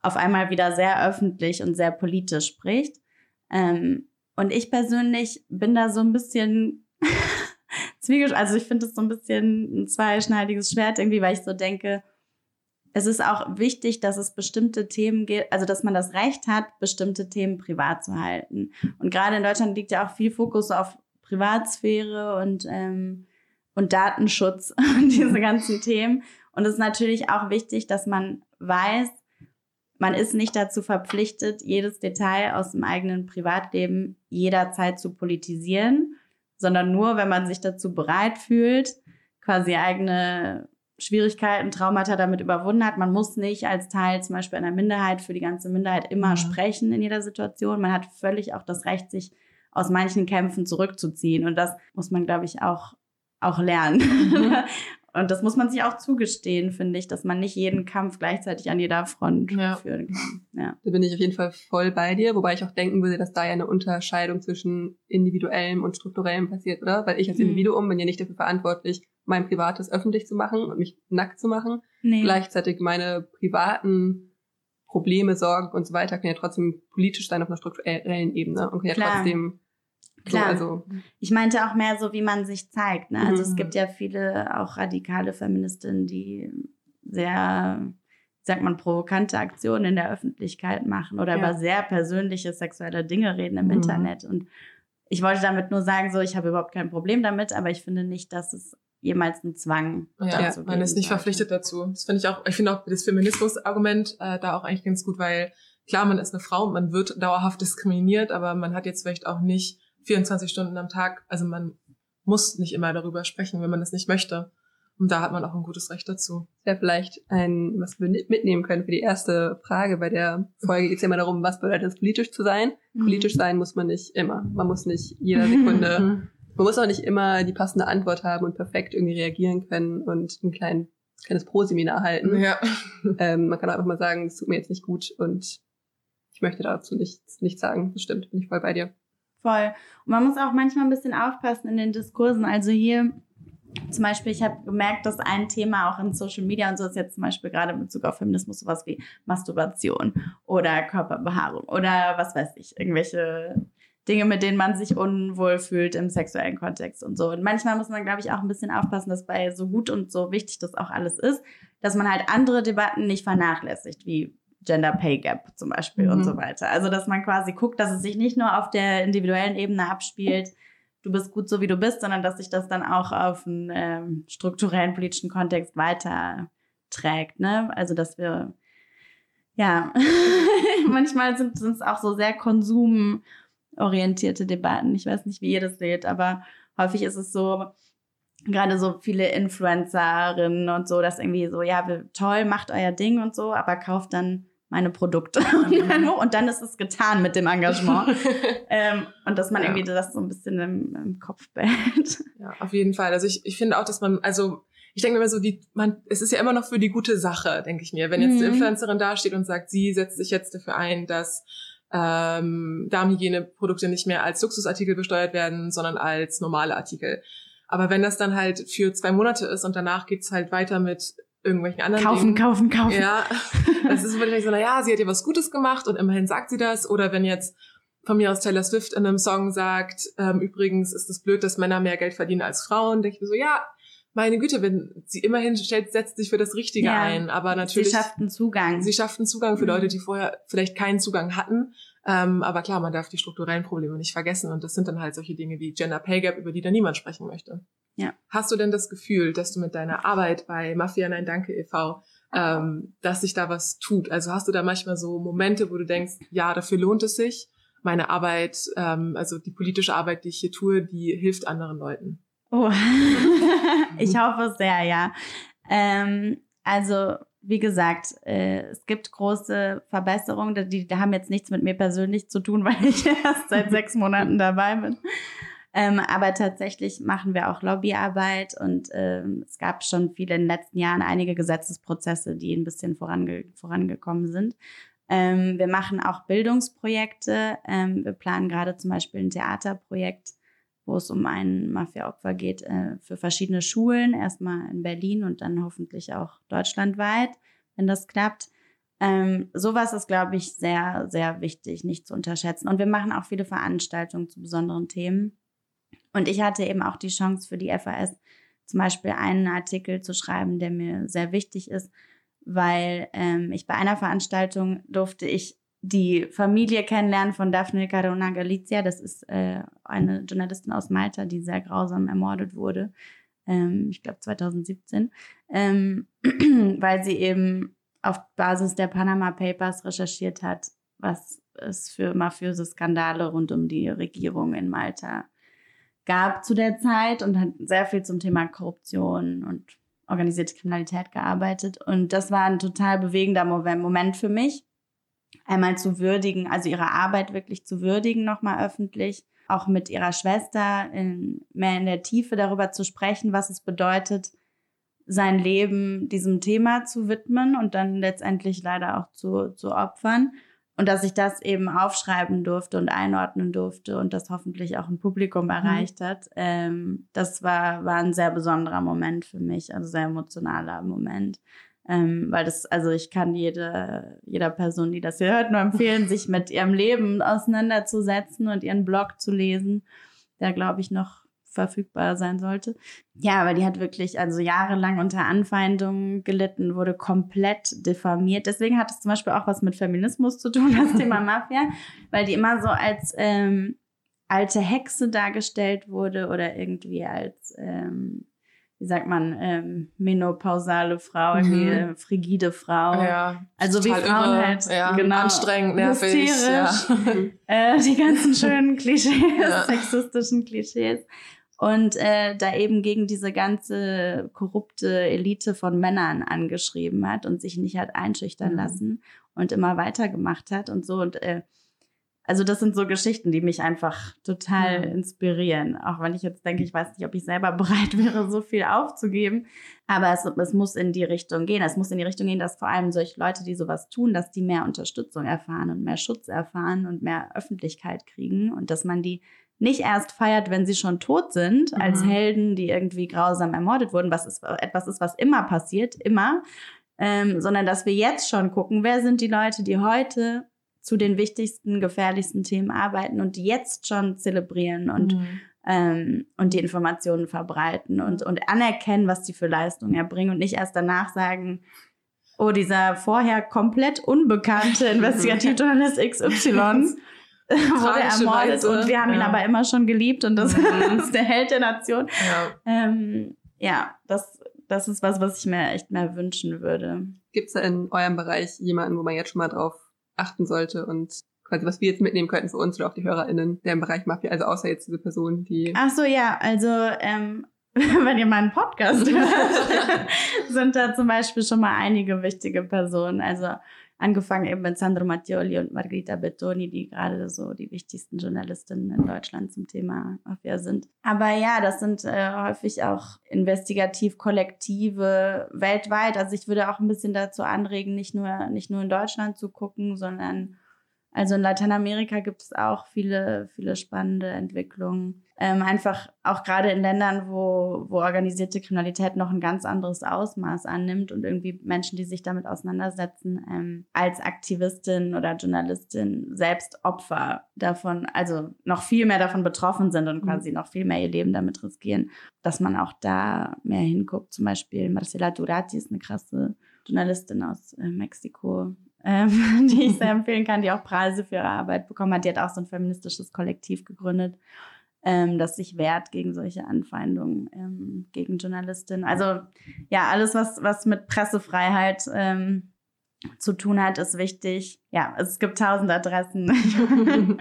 auf einmal wieder sehr öffentlich und sehr politisch spricht. Ähm, und ich persönlich bin da so ein bisschen zwiegesch, also ich finde es so ein bisschen ein zweischneidiges Schwert irgendwie, weil ich so denke, es ist auch wichtig, dass es bestimmte Themen geht, also dass man das Recht hat, bestimmte Themen privat zu halten. Und gerade in Deutschland liegt ja auch viel Fokus auf Privatsphäre und, ähm, und Datenschutz und diese ganzen Themen. Und es ist natürlich auch wichtig, dass man weiß, man ist nicht dazu verpflichtet, jedes Detail aus dem eigenen Privatleben jederzeit zu politisieren, sondern nur, wenn man sich dazu bereit fühlt, quasi eigene Schwierigkeiten, Traumata damit überwunden hat. Man muss nicht als Teil zum Beispiel einer Minderheit für die ganze Minderheit immer mhm. sprechen in jeder Situation. Man hat völlig auch das Recht, sich aus manchen Kämpfen zurückzuziehen. Und das muss man, glaube ich, auch, auch lernen. Mhm. Und das muss man sich auch zugestehen, finde ich, dass man nicht jeden Kampf gleichzeitig an jeder Front ja. führen kann. Ja. Da bin ich auf jeden Fall voll bei dir, wobei ich auch denken würde, dass da ja eine Unterscheidung zwischen individuellem und strukturellem passiert, oder? Weil ich als mhm. Individuum bin ja nicht dafür verantwortlich, mein Privates öffentlich zu machen und mich nackt zu machen. Nee. Gleichzeitig meine privaten Probleme, Sorgen und so weiter können ja trotzdem politisch sein auf einer strukturellen Ebene und können ja Klar. trotzdem Klar. So, also. Ich meinte auch mehr so, wie man sich zeigt. Ne? Also mhm. es gibt ja viele auch radikale Feministinnen, die sehr, sagt man, provokante Aktionen in der Öffentlichkeit machen oder ja. über sehr persönliche sexuelle Dinge reden im mhm. Internet. Und ich wollte damit nur sagen, so, ich habe überhaupt kein Problem damit, aber ich finde nicht, dass es jemals einen Zwang ja, man ist nicht sollte. verpflichtet dazu. Das finde ich auch, ich finde auch das Feminismus-Argument äh, da auch eigentlich ganz gut, weil klar, man ist eine Frau und man wird dauerhaft diskriminiert, aber man hat jetzt vielleicht auch nicht 24 Stunden am Tag. Also man muss nicht immer darüber sprechen, wenn man das nicht möchte. Und da hat man auch ein gutes Recht dazu. Ja, vielleicht ein, was wir mitnehmen können für die erste Frage. Bei der Folge geht es ja immer darum, was bedeutet es, politisch zu sein. Mhm. Politisch sein muss man nicht immer. Man muss nicht jeder Sekunde, mhm. man muss auch nicht immer die passende Antwort haben und perfekt irgendwie reagieren können und ein klein, kleines Pro-Seminar halten. Ja. Ähm, man kann einfach mal sagen, es tut mir jetzt nicht gut und ich möchte dazu nichts, nichts sagen. Das stimmt, bin ich voll bei dir. Voll. Und man muss auch manchmal ein bisschen aufpassen in den Diskursen. Also hier zum Beispiel, ich habe gemerkt, dass ein Thema auch in Social Media und so ist jetzt zum Beispiel gerade in Bezug auf Feminismus sowas wie Masturbation oder Körperbehaarung oder was weiß ich, irgendwelche Dinge, mit denen man sich unwohl fühlt im sexuellen Kontext und so. Und manchmal muss man, glaube ich, auch ein bisschen aufpassen, dass bei so gut und so wichtig das auch alles ist, dass man halt andere Debatten nicht vernachlässigt, wie Gender Pay Gap zum Beispiel mhm. und so weiter. Also, dass man quasi guckt, dass es sich nicht nur auf der individuellen Ebene abspielt, du bist gut so, wie du bist, sondern dass sich das dann auch auf einen ähm, strukturellen politischen Kontext weiter trägt. Ne? Also, dass wir, ja, manchmal sind es auch so sehr konsumorientierte Debatten. Ich weiß nicht, wie ihr das seht, aber häufig ist es so, gerade so viele Influencerinnen und so, dass irgendwie so, ja, toll, macht euer Ding und so, aber kauft dann meine Produkte. Mhm. und dann ist es getan mit dem Engagement. ähm, und dass man ja. irgendwie das so ein bisschen im, im, Kopf behält. Ja, auf jeden Fall. Also ich, ich finde auch, dass man, also ich denke mir immer so, die, man, es ist ja immer noch für die gute Sache, denke ich mir. Wenn jetzt mhm. eine Influencerin dasteht und sagt, sie setzt sich jetzt dafür ein, dass ähm, Darmhygieneprodukte nicht mehr als Luxusartikel besteuert werden, sondern als normale Artikel. Aber wenn das dann halt für zwei Monate ist und danach geht's halt weiter mit irgendwelchen anderen kaufen, Dingen. Kaufen, kaufen, kaufen. Ja, das ist vielleicht so, na ja, sie hat ihr was Gutes gemacht und immerhin sagt sie das. Oder wenn jetzt von mir aus Taylor Swift in einem Song sagt, ähm, übrigens ist es blöd, dass Männer mehr Geld verdienen als Frauen, denke ich mir so, ja, meine Güte, wenn sie immerhin stellt, setzt sich für das Richtige ja, ein, aber natürlich. Sie schafft einen Zugang. Sie schafft einen Zugang für mhm. Leute, die vorher vielleicht keinen Zugang hatten. Ähm, aber klar, man darf die strukturellen Probleme nicht vergessen und das sind dann halt solche Dinge wie Gender Pay Gap, über die da niemand sprechen möchte. Ja. Hast du denn das Gefühl, dass du mit deiner Arbeit bei Mafia Nein Danke e.V., ähm, dass sich da was tut? Also hast du da manchmal so Momente, wo du denkst, ja, dafür lohnt es sich, meine Arbeit, ähm, also die politische Arbeit, die ich hier tue, die hilft anderen Leuten? Oh, ich hoffe sehr, ja. Ähm, also wie gesagt, äh, es gibt große Verbesserungen, die, die haben jetzt nichts mit mir persönlich zu tun, weil ich erst seit sechs Monaten dabei bin. Ähm, aber tatsächlich machen wir auch Lobbyarbeit und ähm, es gab schon viele in den letzten Jahren einige Gesetzesprozesse, die ein bisschen vorange vorangekommen sind. Ähm, wir machen auch Bildungsprojekte. Ähm, wir planen gerade zum Beispiel ein Theaterprojekt, wo es um ein Mafia-Opfer geht äh, für verschiedene Schulen, erstmal in Berlin und dann hoffentlich auch deutschlandweit, wenn das klappt. Ähm, sowas ist, glaube ich, sehr, sehr wichtig, nicht zu unterschätzen. Und wir machen auch viele Veranstaltungen zu besonderen Themen. Und ich hatte eben auch die Chance für die FAS zum Beispiel einen Artikel zu schreiben, der mir sehr wichtig ist, weil ähm, ich bei einer Veranstaltung durfte ich die Familie kennenlernen von Daphne Caruana Galizia. Das ist äh, eine Journalistin aus Malta, die sehr grausam ermordet wurde. Ähm, ich glaube 2017, ähm, weil sie eben auf Basis der Panama Papers recherchiert hat, was es für mafiöse Skandale rund um die Regierung in Malta gab zu der Zeit und hat sehr viel zum Thema Korruption und organisierte Kriminalität gearbeitet. Und das war ein total bewegender Moment für mich, einmal zu würdigen, also ihre Arbeit wirklich zu würdigen, nochmal öffentlich, auch mit ihrer Schwester in, mehr in der Tiefe darüber zu sprechen, was es bedeutet, sein Leben diesem Thema zu widmen und dann letztendlich leider auch zu, zu opfern. Und dass ich das eben aufschreiben durfte und einordnen durfte und das hoffentlich auch ein Publikum mhm. erreicht mhm. hat, ähm, das war, war ein sehr besonderer Moment für mich, also sehr emotionaler Moment. Ähm, weil das, also ich kann jede, jeder Person, die das hier hört, nur empfehlen, sich mit ihrem Leben auseinanderzusetzen und ihren Blog zu lesen, der, glaube ich, noch verfügbar sein sollte. Ja, aber die hat wirklich also jahrelang unter Anfeindungen gelitten, wurde komplett diffamiert. Deswegen hat es zum Beispiel auch was mit Feminismus zu tun, das Thema Mafia, weil die immer so als ähm, alte Hexe dargestellt wurde oder irgendwie als ähm, wie sagt man, ähm, menopausale Frau, irgendwie mhm. Äh, frigide Frau. Ja, also wie Frauen irre, halt ja, genau, anstrengend, nervig. Ja. Äh, die ganzen schönen Klischees, sexistischen Klischees und äh, da eben gegen diese ganze korrupte Elite von Männern angeschrieben hat und sich nicht hat einschüchtern mhm. lassen und immer weitergemacht hat und so. Und äh, also das sind so Geschichten, die mich einfach total mhm. inspirieren. Auch wenn ich jetzt denke, ich weiß nicht, ob ich selber bereit wäre, so viel aufzugeben. Aber es, es muss in die Richtung gehen. Es muss in die Richtung gehen, dass vor allem solche Leute, die sowas tun, dass die mehr Unterstützung erfahren und mehr Schutz erfahren und mehr Öffentlichkeit kriegen und dass man die nicht erst feiert, wenn sie schon tot sind, Mhm. als Helden, die irgendwie grausam ermordet wurden, was ist, etwas ist, was immer passiert, immer, ähm, sondern dass wir jetzt schon gucken, wer sind die Leute, die heute zu den wichtigsten, gefährlichsten Themen arbeiten und die jetzt schon zelebrieren und, Mhm. ähm, und die Informationen verbreiten und, und anerkennen, was die für Leistungen erbringen und nicht erst danach sagen, oh, dieser vorher komplett unbekannte Investigativjournalist XY wurde ermordet Tragischerweise, und wir haben ihn ja. aber immer schon geliebt und das Mhm. ist der Held der Nation. Ja. Ähm, ja, das, das ist was, was ich mir echt mehr wünschen würde. Gibt es da in eurem Bereich jemanden, wo man jetzt schon mal drauf achten sollte und quasi was wir jetzt mitnehmen könnten für uns oder auch die HörerInnen, der im Bereich Mafia, also außer jetzt diese Person, die Ach so, ja, also ähm, wenn ihr meinen Podcast hört, sind da zum Beispiel schon mal einige wichtige Personen. Also angefangen eben mit Sandro Mattioli und Margherita Bettoni, die gerade so die wichtigsten Journalistinnen in Deutschland zum Thema Mafia sind. Aber ja, das sind äh, häufig auch Investigativ-Kollektive weltweit. Also ich würde auch ein bisschen dazu anregen, nicht nur, nicht nur in Deutschland zu gucken, sondern also in Lateinamerika gibt es auch viele, viele spannende Entwicklungen. Ähm, einfach auch gerade in Ländern, wo, wo organisierte Kriminalität noch ein ganz anderes Ausmaß annimmt und irgendwie Menschen, die sich damit auseinandersetzen, ähm, als Aktivistin oder Journalistin selbst Opfer davon, also noch viel mehr davon betroffen sind und Mhm. quasi noch viel mehr ihr Leben damit riskieren, dass man auch da mehr hinguckt. Zum Beispiel Marcela Durati ist eine krasse Journalistin aus äh, Mexiko, ähm, die ich sehr empfehlen kann, die auch Preise für ihre Arbeit bekommen hat. Die hat auch so ein feministisches Kollektiv gegründet, ähm, das sich wehrt gegen solche Anfeindungen ähm, gegen Journalistinnen. Also ja, alles, was, was mit Pressefreiheit ähm, zu tun hat, ist wichtig. Ja, es gibt tausend Adressen.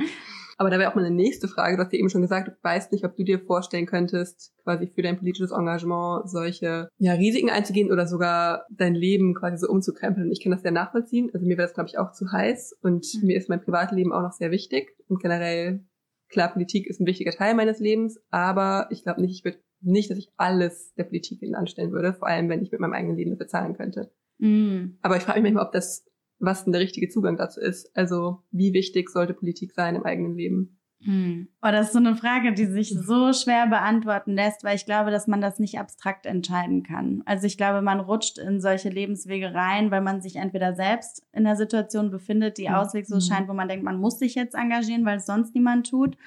Aber da wäre auch mal eine nächste Frage. Du hast ja eben schon gesagt, du weißt nicht, ob du dir vorstellen könntest, quasi für dein politisches Engagement solche ja, Risiken einzugehen oder sogar dein Leben quasi so umzukrempeln. Und ich kann das sehr nachvollziehen. Also mir wäre das, glaube ich, auch zu heiß. Und Mhm. mir ist mein Privatleben auch noch sehr wichtig. Und generell, klar, Politik ist ein wichtiger Teil meines Lebens. Aber ich glaube nicht, ich würde nicht, dass ich alles der Politik hinten anstellen würde. Vor allem, wenn ich mit meinem eigenen Leben dafür zahlen könnte. mm. Aber ich frage mich manchmal, ob das, was denn der richtige Zugang dazu ist. Also, wie wichtig sollte Politik sein im eigenen Leben? Hm. Oh, das ist so eine Frage, die sich so schwer beantworten lässt, weil ich glaube, dass man das nicht abstrakt entscheiden kann. Also ich glaube, man rutscht in solche Lebenswege rein, weil man sich entweder selbst in der Situation befindet, die Mhm. ausweglos scheint, wo man denkt, man muss sich jetzt engagieren, weil es sonst niemand tut.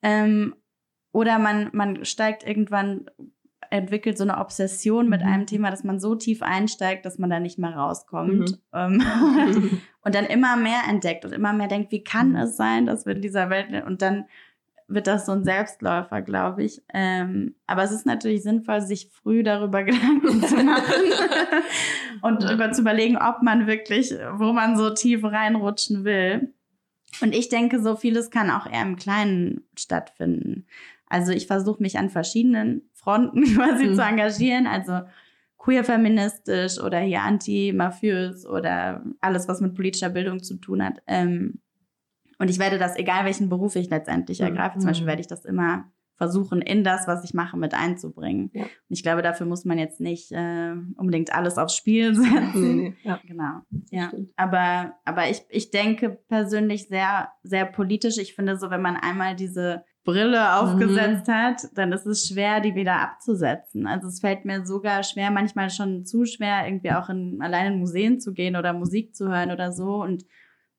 Ähm, oder man, man steigt irgendwann, entwickelt so eine Obsession mit Mhm. einem Thema, dass man so tief einsteigt, dass man da nicht mehr rauskommt. Mhm. Ähm, und dann immer mehr entdeckt und immer mehr denkt, wie kann Mhm. es sein, dass wir in dieser Welt und dann wird das so ein Selbstläufer, glaube ich. Ähm, aber es ist natürlich sinnvoll, sich früh darüber Gedanken zu machen und über zu überlegen, ob man wirklich, wo man so tief reinrutschen will. Und ich denke, so vieles kann auch eher im Kleinen stattfinden. Also ich versuche mich an verschiedenen Fronten quasi Mhm. zu engagieren. Also queer-feministisch oder hier anti-mafiös oder alles, was mit politischer Bildung zu tun hat. Ähm, und ich werde das, egal welchen Beruf ich letztendlich Mhm. ergreife, zum Beispiel werde ich das immer versuchen, in das, was ich mache, mit einzubringen. Ja. Und ich glaube, dafür muss man jetzt nicht äh, unbedingt alles aufs Spiel setzen. nee, nee, ja. Genau, ja. Aber, aber ich, ich denke persönlich sehr, sehr politisch. Ich finde so, wenn man einmal diese Brille aufgesetzt hat, dann ist es schwer, die wieder abzusetzen. Also es fällt mir sogar schwer, manchmal schon zu schwer, irgendwie auch in, allein in Museen zu gehen oder Musik zu hören oder so und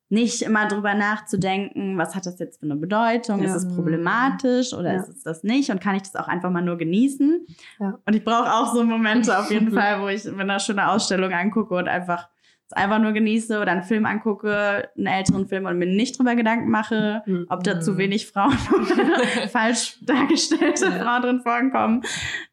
nicht immer drüber nachzudenken, was hat das jetzt für eine Bedeutung? Ja. Ist es problematisch oder Ja. ist es das nicht? Und kann ich das auch einfach mal nur genießen? Ja. Und ich brauche auch so Momente auf jeden Fall, wo ich mir eine schöne Ausstellung angucke und einfach es einfach nur genieße oder einen Film angucke, einen älteren Film und mir nicht drüber Gedanken mache, Mhm. ob da zu wenig Frauen oder falsch dargestellte Ja. Frauen drin vorkommen,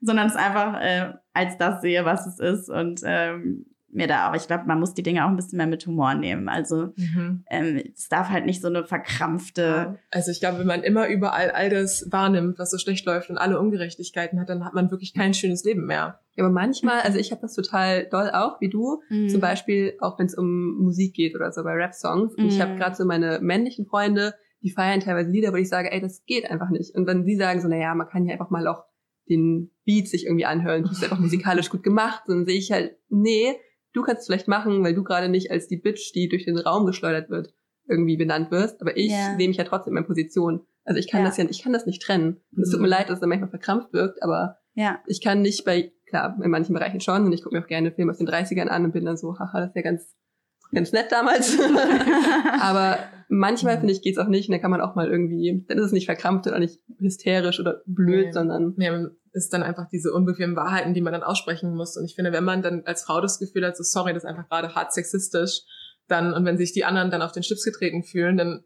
sondern es einfach äh, als das sehe, was es ist und ähm, mir da auch, ich glaube, man muss die Dinge auch ein bisschen mehr mit Humor nehmen. Also Mhm. ähm, es darf halt nicht so eine verkrampfte. Also ich glaube, wenn man immer überall all das wahrnimmt, was so schlecht läuft und alle Ungerechtigkeiten hat, dann hat man wirklich kein schönes Leben mehr. Ja, aber manchmal, also ich habe das total doll auch, wie du, Mhm. zum Beispiel auch wenn es um Musik geht oder so bei Rap-Songs. Und ich habe Mhm. gerade so meine männlichen Freunde, die feiern teilweise Lieder, wo ich sage, ey, das geht einfach nicht. Und dann sie sagen so, naja, man kann ja einfach mal auch den Beat sich irgendwie anhören, das ist einfach musikalisch gut gemacht. Und dann sehe ich halt, nee, du kannst es vielleicht machen, weil du gerade nicht als die Bitch, die durch den Raum geschleudert wird, irgendwie benannt wirst. Aber ich Ja. sehe mich ja trotzdem in meiner Position. Also ich kann Ja. das ja, ich kann das nicht trennen. Und es tut mir Mhm. leid, dass es dann manchmal verkrampft wirkt, aber Ja. ich kann nicht bei, klar, in manchen Bereichen schon und ich gucke mir auch gerne Filme aus den 30ern an und bin dann so, haha, das ist ja ganz, ganz nett damals. aber manchmal, finde ich, geht's auch nicht und dann kann man auch mal irgendwie, dann ist es nicht verkrampft oder nicht hysterisch oder blöd, Nee. sondern Nee, ist dann einfach diese unbequemen Wahrheiten, die man dann aussprechen muss. Und ich finde, wenn man dann als Frau das Gefühl hat, so sorry, das ist einfach gerade hart sexistisch, dann, und wenn sich die anderen dann auf den Schlips getreten fühlen, dann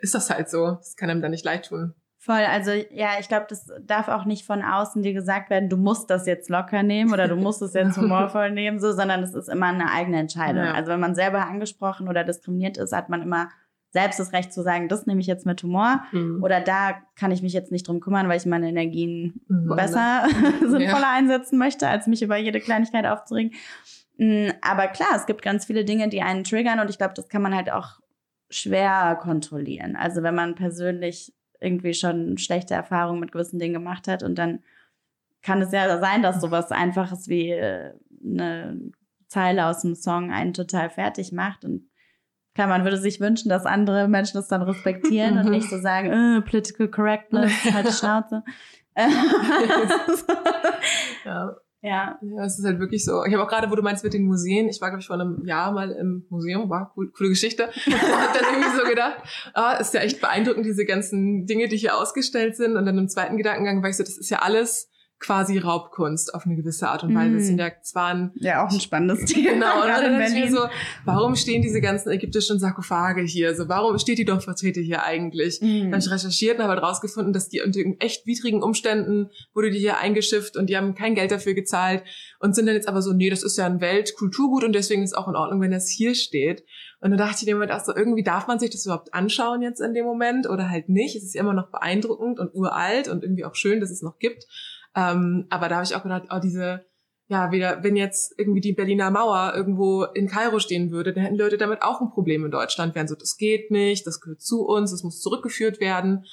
ist das halt so. Das kann einem dann nicht leid tun. Voll, also ja, ich glaube, das darf auch nicht von außen dir gesagt werden, du musst das jetzt locker nehmen oder du musst es jetzt humorvoll nehmen, so, sondern es ist immer eine eigene Entscheidung. Ja. Also wenn man selber angesprochen oder diskriminiert ist, hat man immer selbst das Recht zu sagen, das nehme ich jetzt mit Humor hm. oder da kann ich mich jetzt nicht drum kümmern, weil ich meine Energien Mhm. besser, sinnvoller einsetzen möchte, als mich über jede Kleinigkeit aufzuregen. Mm, Aber klar, es gibt ganz viele Dinge, die einen triggern und ich glaube, das kann man halt auch schwer kontrollieren. Also wenn man persönlich irgendwie schon schlechte Erfahrungen mit gewissen Dingen gemacht hat und dann kann es ja sein, dass sowas Einfaches wie äh, eine Zeile aus dem Song einen total fertig macht und Klar, man würde sich wünschen, dass andere Menschen das dann respektieren und nicht so sagen, äh, political correctness, halt die Schnauze. Ja. ja. Ja, es ist halt wirklich so. Ich habe auch gerade, wo du meinst mit den Museen, ich war, glaube ich, vor einem Jahr mal im Museum, war cool, coole Geschichte. Und hab dann irgendwie so gedacht, ah, ist ja echt beeindruckend, diese ganzen Dinge, die hier ausgestellt sind. Und dann im zweiten Gedankengang war ich so, das ist ja alles quasi Raubkunst auf eine gewisse Art und Weise. Das sind ja zwar ein Ja, auch ein spannendes Thema. Genau, und dann dachte ich mir so, warum stehen diese ganzen ägyptischen Sarkophage hier? So, warum steht die doch Vertreter hier eigentlich? Mhm. Dann habe ich recherchiert und habe halt rausgefunden, dass die unter echt widrigen Umständen wurde die hier eingeschifft und die haben kein Geld dafür gezahlt und sind dann jetzt aber so, nee, das ist ja ein Weltkulturgut und deswegen ist auch in Ordnung, wenn das hier steht. Und dann dachte ich Moment auch so, irgendwie darf man sich das überhaupt anschauen jetzt in dem Moment oder halt nicht. Es ist immer noch beeindruckend und uralt und irgendwie auch schön, dass es noch gibt. Ähm, aber da habe ich auch gedacht, oh, diese, ja, wieder, wenn jetzt irgendwie die Berliner Mauer irgendwo in Kairo stehen würde, dann hätten Leute damit auch ein Problem in Deutschland. Wären so, das geht nicht, das gehört zu uns, das muss zurückgeführt werden.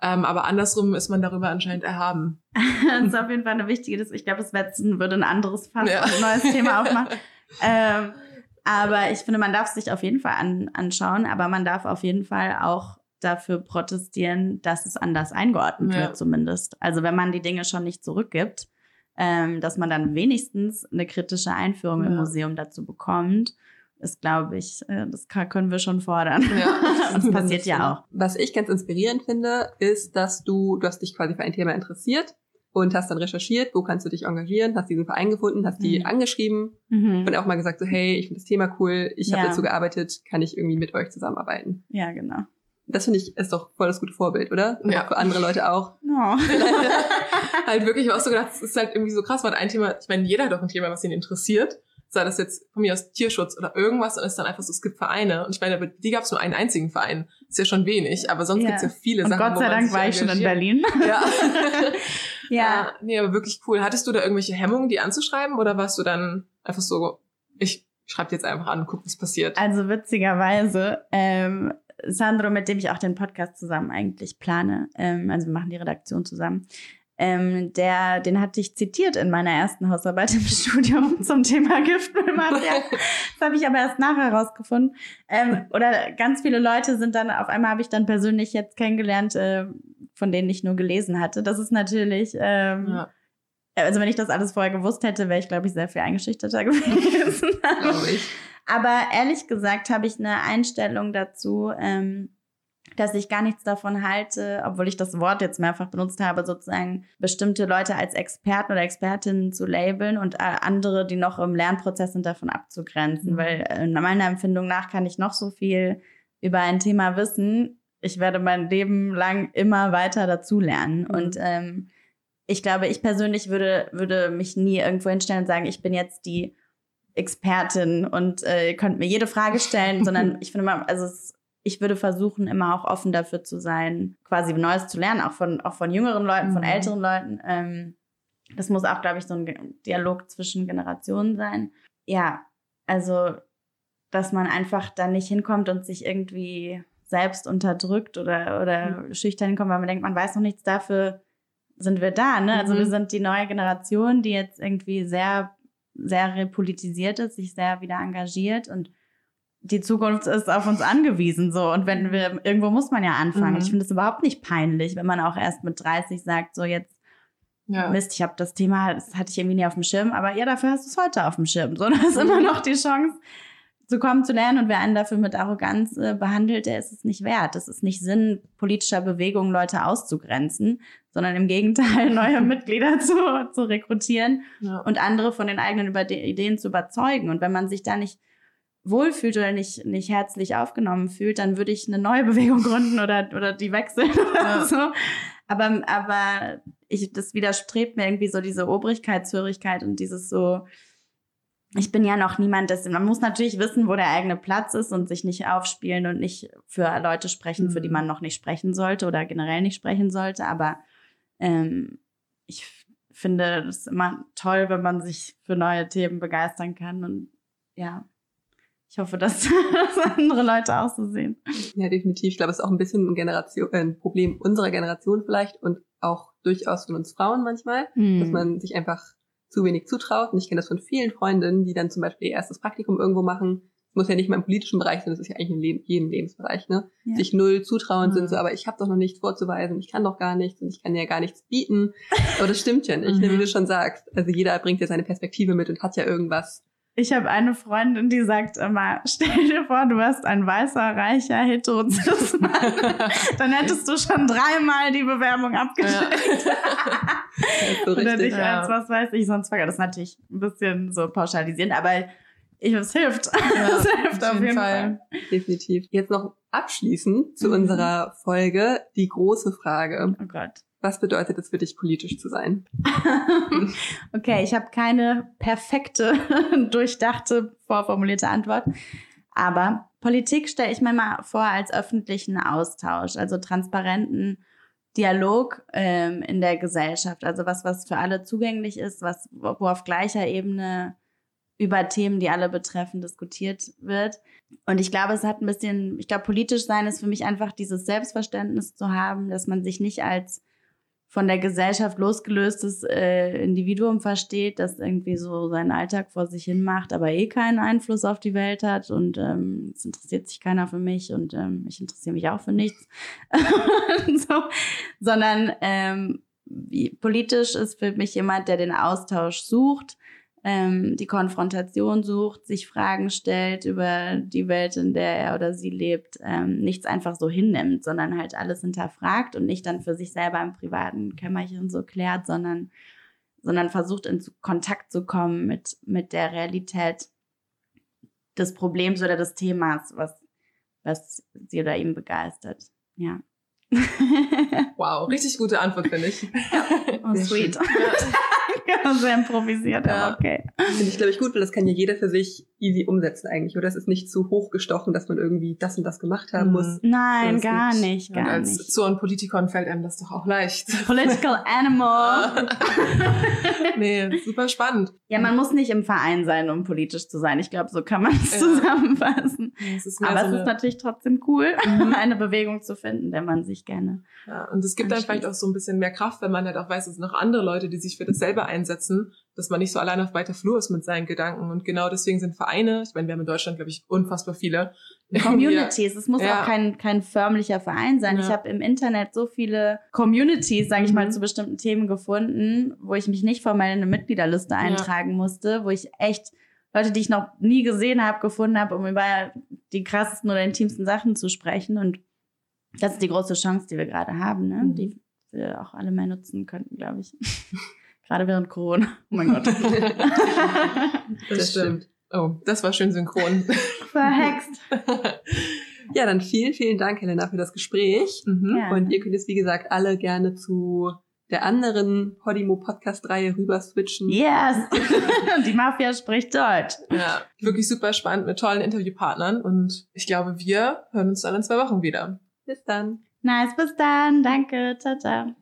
Ähm, aber andersrum ist man darüber anscheinend erhaben. das ist auf jeden Fall eine wichtige, ich glaube, das Wetzen würde ein anderes Fass Ja. ein neues Thema aufmachen. ähm, aber ich finde, man darf sich auf jeden Fall an, anschauen, aber man darf auf jeden Fall auch dafür protestieren, dass es anders eingeordnet Ja. wird, zumindest. Also wenn man die Dinge schon nicht zurückgibt, ähm, dass man dann wenigstens eine kritische Einführung im Ja. Museum dazu bekommt, ist, glaube ich, äh, das kann, können wir schon fordern. Ja. das passiert ja auch. Was ich ganz inspirierend finde, ist, dass du, du hast dich quasi für ein Thema interessiert und hast dann recherchiert, wo kannst du dich engagieren, hast diesen Verein gefunden, hast die Mhm. angeschrieben Mhm. und auch mal gesagt so, hey, ich finde das Thema cool, ich habe Ja. dazu gearbeitet, kann ich irgendwie mit euch zusammenarbeiten. Ja, genau. Das finde ich ist doch voll das gute Vorbild, oder? Ja. Auch für andere Leute auch. Oh. halt wirklich, ich hab auch so gedacht, es ist halt irgendwie so krass, weil ein Thema, ich meine, jeder hat doch ein Thema, was ihn interessiert. Sei das jetzt von mir aus Tierschutz oder irgendwas, und es ist dann einfach so, es gibt Vereine. Und ich meine, aber die gab es nur einen einzigen Verein. Ist ja schon wenig, aber sonst Ja. gibt's ja viele Und Sachen. Gott wo sei man Dank sich war ich schon in. Berlin. Ja. Ja. Nee, aber wirklich cool. Hattest du da irgendwelche Hemmungen, die anzuschreiben oder warst du dann einfach so, ich schreib jetzt einfach an, guck, was passiert? Also witzigerweise, ähm, Sandro, mit dem ich auch den Podcast zusammen eigentlich plane, ähm, also wir machen die Redaktion zusammen, ähm, der, den hatte ich zitiert in meiner ersten Hausarbeit im Studium zum Thema Giftmüllmafia. Das habe ich aber erst nachher rausgefunden. Ähm, oder ganz viele Leute sind dann, auf einmal habe ich dann persönlich jetzt kennengelernt, äh, von denen ich nur gelesen hatte. Das ist natürlich, ähm, Ja. Also wenn ich das alles vorher gewusst hätte, wäre ich, glaube ich, sehr viel eingeschüchterter gewesen. Aber ehrlich gesagt habe ich eine Einstellung dazu, ähm, dass ich gar nichts davon halte, obwohl ich das Wort jetzt mehrfach benutzt habe, sozusagen bestimmte Leute als Experten oder Expertinnen zu labeln und äh, andere, die noch im Lernprozess sind, davon abzugrenzen. Mhm. Weil äh, meiner Empfindung nach kann ich noch so viel über ein Thema wissen. Ich werde mein Leben lang immer weiter dazulernen. Mhm. Und ähm, ich glaube, ich persönlich würde, würde mich nie irgendwo hinstellen und sagen, ich bin jetzt die Expertin und äh, ihr könnt mir jede Frage stellen, sondern ich finde mal, also es, ich würde versuchen, immer auch offen dafür zu sein, quasi Neues zu lernen, auch von, auch von jüngeren Leuten, von Mhm. älteren Leuten. Ähm, das muss auch, glaube ich, so ein Dialog zwischen Generationen sein. Ja, also, dass man einfach da nicht hinkommt und sich irgendwie selbst unterdrückt oder, oder schüchtern hinkommt, weil man denkt, man weiß noch nichts dafür, sind wir da, ne? Also Mhm. wir sind die neue Generation, die jetzt irgendwie sehr, sehr repolitisiert ist, sich sehr wieder engagiert und die Zukunft ist auf uns angewiesen so und wenn wir irgendwo muss man ja anfangen. Mhm. Ich finde es überhaupt nicht peinlich, wenn man auch erst mit 30 sagt, so jetzt Ja. Mist, ich habe das Thema, das hatte ich irgendwie nie auf dem Schirm, aber ja, dafür hast du es heute auf dem Schirm. So, da ist immer noch die Chance, zu kommen, zu lernen. Und wer einen dafür mit Arroganz äh, behandelt, der ist es nicht wert. Das ist nicht Sinn politischer Bewegungen, Leute auszugrenzen, sondern im Gegenteil, neue Mitglieder zu, zu rekrutieren Ja. und andere von den eigenen Über Ideen zu überzeugen. Und wenn man sich da nicht wohlfühlt oder nicht, nicht herzlich aufgenommen fühlt, dann würde ich eine neue Bewegung gründen oder, oder die wechseln oder Ja. so. Aber, aber ich, das widerstrebt mir irgendwie so diese Obrigkeitshörigkeit und dieses so, ich bin ja noch niemand, das, man muss natürlich wissen, wo der eigene Platz ist und sich nicht aufspielen und nicht für Leute sprechen, für die Mhm. man noch nicht sprechen sollte oder generell nicht sprechen sollte. Aber ähm, ich finde es immer toll, wenn man sich für neue Themen begeistern kann. Und ja, ich hoffe, dass das andere Leute auch so sehen. Ja, definitiv. Ich glaube, es ist auch ein bisschen ein, Generation, äh, ein Problem unserer Generation vielleicht und auch durchaus von uns Frauen manchmal, Hm. dass man sich einfach zu wenig zutraut. Und ich kenne das von vielen Freundinnen, die dann zum Beispiel ihr erstes Praktikum irgendwo machen. Es muss ja nicht mal im politischen Bereich sein, das ist ja eigentlich in Leben, jedem Lebensbereich, ne? Ja. Sich null zutrauen Mhm. sind so, aber ich habe doch noch nichts vorzuweisen, ich kann doch gar nichts und ich kann ja gar nichts bieten. Aber das stimmt ja nicht, ne, wie Mhm. du schon sagst. Also jeder bringt ja seine Perspektive mit und hat ja irgendwas. Ich habe eine Freundin, die sagt immer, stell dir vor, du wärst ein weißer, reicher, heterozis Mann. Dann hättest du schon dreimal die Bewerbung abgeschickt. Ist so Oder dich ja. als was weiß ich sonst vergessen. Das ist natürlich ein bisschen so pauschalisierend, aber ich, es hilft. Ja, es hilft auf auf jeden jeden Fall. Fall. Definitiv. Jetzt noch abschließend zu Mhm. unserer Folge die große Frage. Oh Gott. Was bedeutet es für dich, politisch zu sein? okay, ich habe keine perfekte, durchdachte, vorformulierte Antwort. Aber Politik stelle ich mir mal vor als öffentlichen Austausch, also transparenten Dialog ähm, in der Gesellschaft. Also was, was für alle zugänglich ist, was, wo wo auf gleicher Ebene über Themen, die alle betreffen, diskutiert wird. Und ich glaube, es hat ein bisschen, ich glaube, politisch sein ist für mich einfach dieses Selbstverständnis zu haben, dass man sich nicht als von der Gesellschaft losgelöstes äh, Individuum versteht, das irgendwie so seinen Alltag vor sich hin macht, aber eh keinen Einfluss auf die Welt hat und ähm, es interessiert sich keiner für mich und ähm, ich interessiere mich auch für nichts. so, sondern ähm, politisch ist für mich jemand, der den Austausch sucht, ähm, die Konfrontation sucht, sich Fragen stellt über die Welt, in der er oder sie lebt, ähm, nichts einfach so hinnimmt, sondern halt alles hinterfragt und nicht dann für sich selber im privaten Kämmerchen so klärt, sondern, sondern versucht in Kontakt zu kommen mit, mit der Realität des Problems oder des Themas, was, was sie oder ihn begeistert. Ja. Wow, richtig gute Antwort, finde ich. oh, Sehr sweet. Sehr improvisiert, Ja. aber okay. Finde ich, glaube ich, gut, weil das kann ja jeder für sich easy umsetzen eigentlich. Oder es ist nicht zu hochgestochen, dass man irgendwie das und das gemacht haben Mhm. muss. Nein, Das gar nicht, Und gar als nicht. Zorn Politikon fällt einem das doch auch leicht. Political Animal. nee, super spannend. Ja, man muss nicht im Verein sein, um politisch zu sein. Ich glaube, so kann man es Ja. zusammenfassen. Es Aber so es ist natürlich trotzdem cool, Mhm. eine Bewegung zu finden, der man sich gerne. ja, und es gibt dann vielleicht auch so ein bisschen mehr Kraft, wenn man halt auch weiß, es sind noch andere Leute, die sich für dasselbe einsetzen, dass man nicht so allein auf weiter Flur ist mit seinen Gedanken. Und genau deswegen sind Vereine, ich meine, wir haben in Deutschland, glaube ich, unfassbar viele. Communities. Es muss Ja. auch kein, kein förmlicher Verein sein. Ja. Ich habe im Internet so viele Communities, sage ich mal, Mhm. zu bestimmten Themen gefunden, wo ich mich nicht formell in eine Mitgliederliste eintragen musste, wo ich echt Leute, die ich noch nie gesehen habe, gefunden habe, um über die krassesten oder intimsten Sachen zu sprechen. Und das ist die große Chance, die wir gerade haben, ne? Mhm. die wir auch alle mehr nutzen könnten, glaube ich. gerade während Corona. Oh mein Gott. Das stimmt. Oh, das war schön synchron. Verhext. Ja, dann vielen, vielen Dank, Helena, für das Gespräch. mhm. Ja. Und ihr könnt jetzt, wie gesagt, alle gerne zu der anderen Podimo-Podcast-Reihe rüber switchen. Yes. die Mafia spricht Deutsch. Ja, wirklich super spannend mit tollen Interviewpartnern. Und ich glaube, wir hören uns dann in zwei Wochen wieder. Bis dann. Nice, bis dann. Danke. Ciao, ciao.